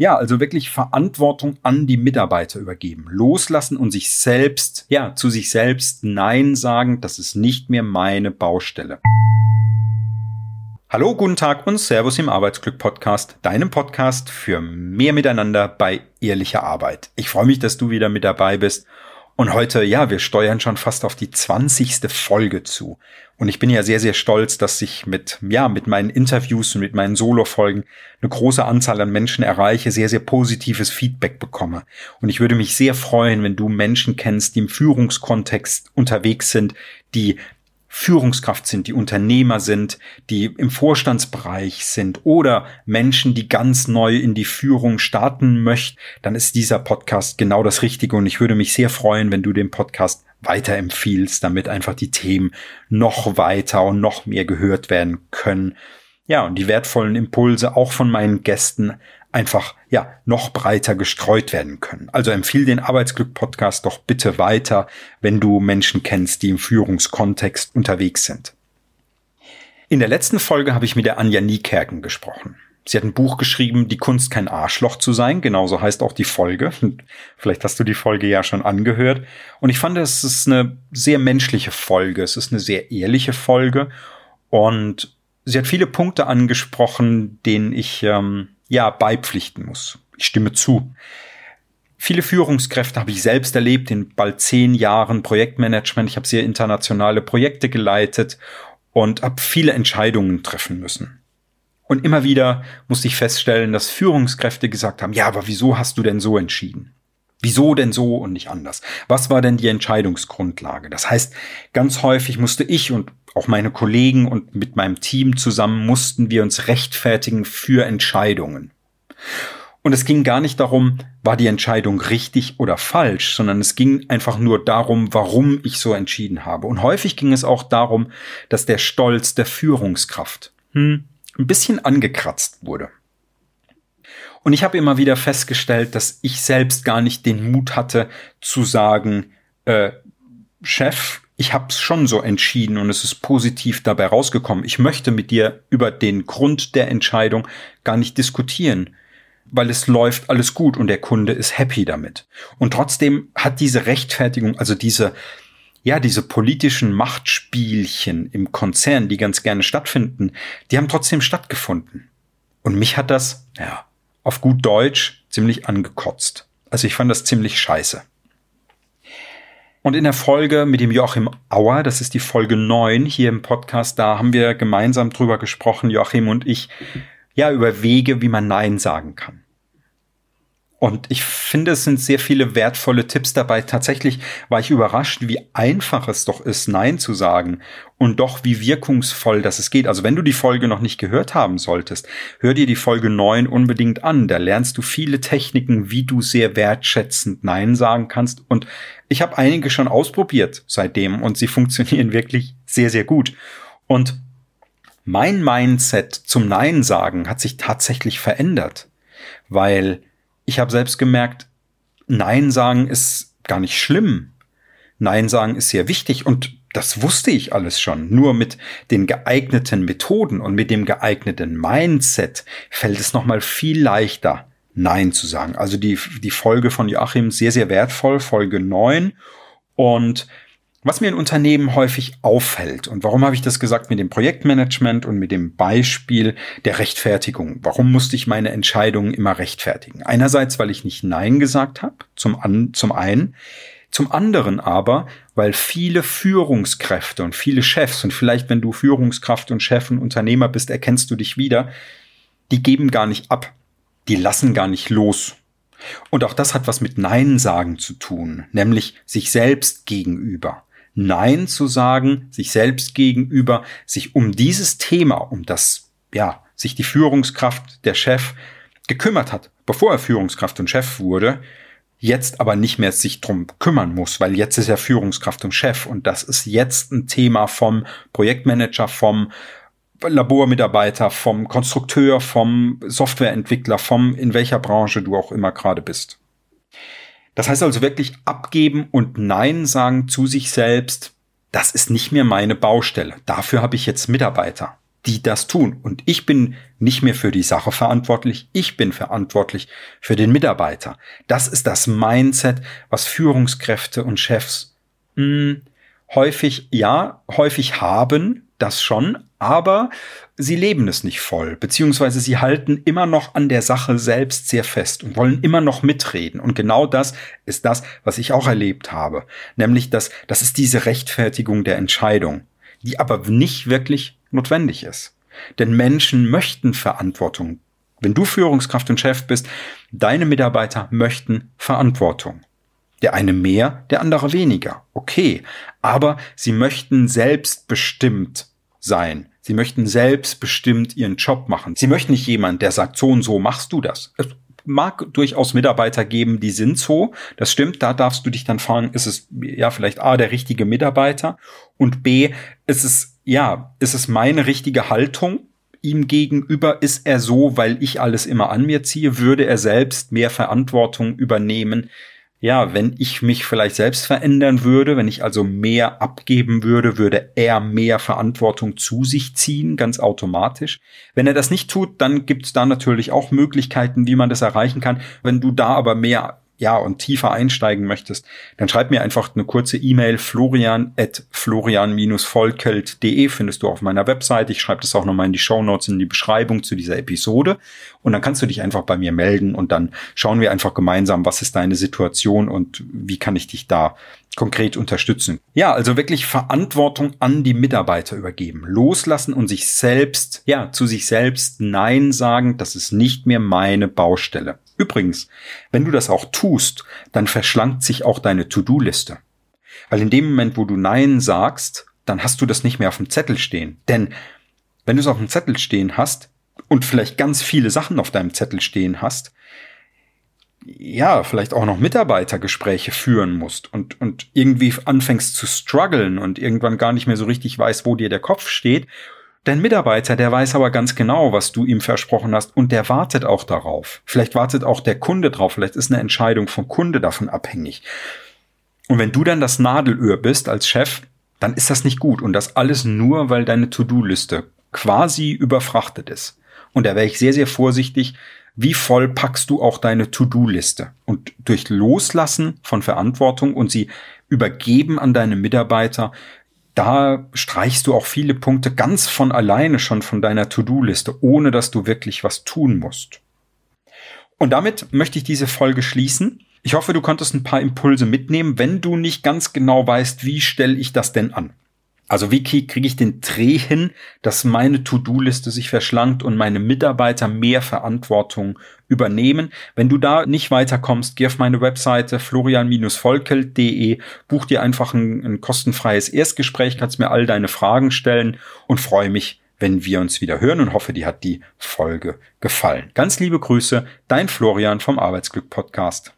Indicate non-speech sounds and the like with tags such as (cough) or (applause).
Ja, also wirklich Verantwortung an die Mitarbeiter übergeben, loslassen und sich selbst, ja, zu sich selbst Nein sagen, das ist nicht mehr meine Baustelle. Hallo, guten Tag und Servus im Arbeitsglück Podcast, deinem Podcast für mehr Miteinander bei ehrlicher Arbeit. Ich freue mich, dass du wieder mit dabei bist und heute, ja, wir steuern schon fast auf die 20. Folge zu. Und ich bin ja sehr, sehr stolz, dass ich mit, ja, mit meinen Interviews und mit meinen Solo-Folgen eine große Anzahl an Menschen erreiche, sehr, sehr positives Feedback bekomme. Und ich würde mich sehr freuen, wenn du Menschen kennst, die im Führungskontext unterwegs sind, die Führungskraft sind, die Unternehmer sind, die im Vorstandsbereich sind oder Menschen, die ganz neu in die Führung starten möchten, dann ist dieser Podcast genau das Richtige und ich würde mich sehr freuen, wenn du den Podcast weiterempfiehlst, damit einfach die Themen noch weiter und noch mehr gehört werden können. Ja, und die wertvollen Impulse auch von meinen Gästen einfach ja noch breiter gestreut werden können. Also empfiehl den Arbeitsglück Podcast doch bitte weiter, wenn du Menschen kennst, die im Führungskontext unterwegs sind. In der letzten Folge habe ich mit der Anja Niekerken gesprochen. Sie hat ein Buch geschrieben, Die Kunst kein Arschloch zu sein. Genauso heißt auch die Folge. (laughs) Vielleicht hast du die Folge ja schon angehört. Und ich fand, es ist eine sehr menschliche Folge. Es ist eine sehr ehrliche Folge. Und sie hat viele Punkte angesprochen, denen ich ähm, ja beipflichten muss. Ich stimme zu. Viele Führungskräfte habe ich selbst erlebt in bald zehn Jahren Projektmanagement. Ich habe sehr internationale Projekte geleitet und habe viele Entscheidungen treffen müssen. Und immer wieder musste ich feststellen, dass Führungskräfte gesagt haben, ja, aber wieso hast du denn so entschieden? Wieso denn so und nicht anders? Was war denn die Entscheidungsgrundlage? Das heißt, ganz häufig musste ich und auch meine Kollegen und mit meinem Team zusammen mussten wir uns rechtfertigen für Entscheidungen. Und es ging gar nicht darum, war die Entscheidung richtig oder falsch, sondern es ging einfach nur darum, warum ich so entschieden habe. Und häufig ging es auch darum, dass der Stolz der Führungskraft hm, ein bisschen angekratzt wurde. Und ich habe immer wieder festgestellt, dass ich selbst gar nicht den Mut hatte zu sagen, äh, Chef, ich habe es schon so entschieden und es ist positiv dabei rausgekommen. Ich möchte mit dir über den Grund der Entscheidung gar nicht diskutieren, weil es läuft alles gut und der Kunde ist happy damit. Und trotzdem hat diese Rechtfertigung, also diese ja, diese politischen Machtspielchen im Konzern, die ganz gerne stattfinden, die haben trotzdem stattgefunden. Und mich hat das, ja, auf gut Deutsch ziemlich angekotzt. Also ich fand das ziemlich scheiße. Und in der Folge mit dem Joachim Auer, das ist die Folge 9 hier im Podcast, da haben wir gemeinsam drüber gesprochen, Joachim und ich, ja, über Wege, wie man Nein sagen kann. Und ich finde, es sind sehr viele wertvolle Tipps dabei. Tatsächlich war ich überrascht, wie einfach es doch ist, Nein zu sagen und doch wie wirkungsvoll das es geht. Also wenn du die Folge noch nicht gehört haben solltest, hör dir die Folge 9 unbedingt an. Da lernst du viele Techniken, wie du sehr wertschätzend Nein sagen kannst. Und ich habe einige schon ausprobiert seitdem und sie funktionieren (laughs) wirklich sehr, sehr gut. Und mein Mindset zum Nein sagen hat sich tatsächlich verändert, weil ich habe selbst gemerkt, Nein sagen ist gar nicht schlimm. Nein sagen ist sehr wichtig und das wusste ich alles schon. Nur mit den geeigneten Methoden und mit dem geeigneten Mindset fällt es nochmal viel leichter, Nein zu sagen. Also die, die Folge von Joachim sehr, sehr wertvoll, Folge 9. Und was mir in Unternehmen häufig auffällt, und warum habe ich das gesagt mit dem Projektmanagement und mit dem Beispiel der Rechtfertigung? Warum musste ich meine Entscheidungen immer rechtfertigen? Einerseits, weil ich nicht Nein gesagt habe, zum, an, zum einen. Zum anderen aber, weil viele Führungskräfte und viele Chefs, und vielleicht wenn du Führungskraft und Chef und Unternehmer bist, erkennst du dich wieder, die geben gar nicht ab. Die lassen gar nicht los. Und auch das hat was mit Nein sagen zu tun, nämlich sich selbst gegenüber. Nein zu sagen, sich selbst gegenüber, sich um dieses Thema, um das, ja, sich die Führungskraft, der Chef gekümmert hat, bevor er Führungskraft und Chef wurde, jetzt aber nicht mehr sich drum kümmern muss, weil jetzt ist er Führungskraft und Chef und das ist jetzt ein Thema vom Projektmanager, vom Labormitarbeiter, vom Konstrukteur, vom Softwareentwickler, vom in welcher Branche du auch immer gerade bist. Das heißt also wirklich abgeben und Nein sagen zu sich selbst, das ist nicht mehr meine Baustelle. Dafür habe ich jetzt Mitarbeiter. die das tun. Und ich bin nicht mehr für die Sache verantwortlich, ich bin verantwortlich für den Mitarbeiter. Das ist das Mindset, was Führungskräfte und Chefs mh, hm, häufig, ja, häufig haben, das schon, aber sie leben es nicht voll, beziehungsweise sie halten immer noch an der Sache selbst sehr fest und wollen immer noch mitreden. Und genau das ist das, was ich auch erlebt habe. Nämlich, dass das ist diese Rechtfertigung der Entscheidung, die aber nicht wirklich notwendig ist. Denn Menschen möchten Verantwortung. Wenn du Führungskraft und Chef bist, deine Mitarbeiter möchten Verantwortung. Der eine mehr, der andere weniger. Okay. Aber sie möchten selbstbestimmt sein. Sie möchten selbstbestimmt ihren Job machen. Sie möchten nicht jemand, der sagt, so und so machst du das. Es mag durchaus Mitarbeiter geben, die sind so. Das stimmt. Da darfst du dich dann fragen, ist es ja vielleicht A, der richtige Mitarbeiter und B, ist es, ja, ist es meine richtige Haltung? ihm gegenüber ist er so, weil ich alles immer an mir ziehe, würde er selbst mehr Verantwortung übernehmen, ja, wenn ich mich vielleicht selbst verändern würde, wenn ich also mehr abgeben würde, würde er mehr Verantwortung zu sich ziehen, ganz automatisch. Wenn er das nicht tut, dann gibt es da natürlich auch Möglichkeiten, wie man das erreichen kann. Wenn du da aber mehr ja, und tiefer einsteigen möchtest, dann schreib mir einfach eine kurze E-Mail florian at florian-volkelt.de findest du auf meiner Website. Ich schreibe das auch nochmal in die Show Notes in die Beschreibung zu dieser Episode. Und dann kannst du dich einfach bei mir melden und dann schauen wir einfach gemeinsam, was ist deine Situation und wie kann ich dich da konkret unterstützen. Ja, also wirklich Verantwortung an die Mitarbeiter übergeben, loslassen und sich selbst, ja, zu sich selbst Nein sagen, das ist nicht mehr meine Baustelle. Übrigens, wenn du das auch tust, dann verschlankt sich auch deine To-Do-Liste. Weil in dem Moment, wo du Nein sagst, dann hast du das nicht mehr auf dem Zettel stehen. Denn wenn du es auf dem Zettel stehen hast und vielleicht ganz viele Sachen auf deinem Zettel stehen hast, ja, vielleicht auch noch Mitarbeitergespräche führen musst und, und irgendwie anfängst zu strugglen und irgendwann gar nicht mehr so richtig weißt, wo dir der Kopf steht Dein Mitarbeiter, der weiß aber ganz genau, was du ihm versprochen hast und der wartet auch darauf. Vielleicht wartet auch der Kunde drauf, vielleicht ist eine Entscheidung vom Kunde davon abhängig. Und wenn du dann das Nadelöhr bist als Chef, dann ist das nicht gut und das alles nur, weil deine To-Do-Liste quasi überfrachtet ist. Und da wäre ich sehr, sehr vorsichtig, wie voll packst du auch deine To-Do-Liste? Und durch Loslassen von Verantwortung und sie übergeben an deine Mitarbeiter da streichst du auch viele Punkte ganz von alleine schon von deiner To-Do-Liste, ohne dass du wirklich was tun musst. Und damit möchte ich diese Folge schließen. Ich hoffe, du konntest ein paar Impulse mitnehmen, wenn du nicht ganz genau weißt, wie stelle ich das denn an. Also wie kriege ich den Dreh hin, dass meine To-Do-Liste sich verschlankt und meine Mitarbeiter mehr Verantwortung übernehmen? Wenn du da nicht weiterkommst, geh auf meine Webseite florian-volkelt.de, buch dir einfach ein, ein kostenfreies Erstgespräch, kannst mir all deine Fragen stellen und freue mich, wenn wir uns wieder hören und hoffe, dir hat die Folge gefallen. Ganz liebe Grüße, dein Florian vom Arbeitsglück Podcast.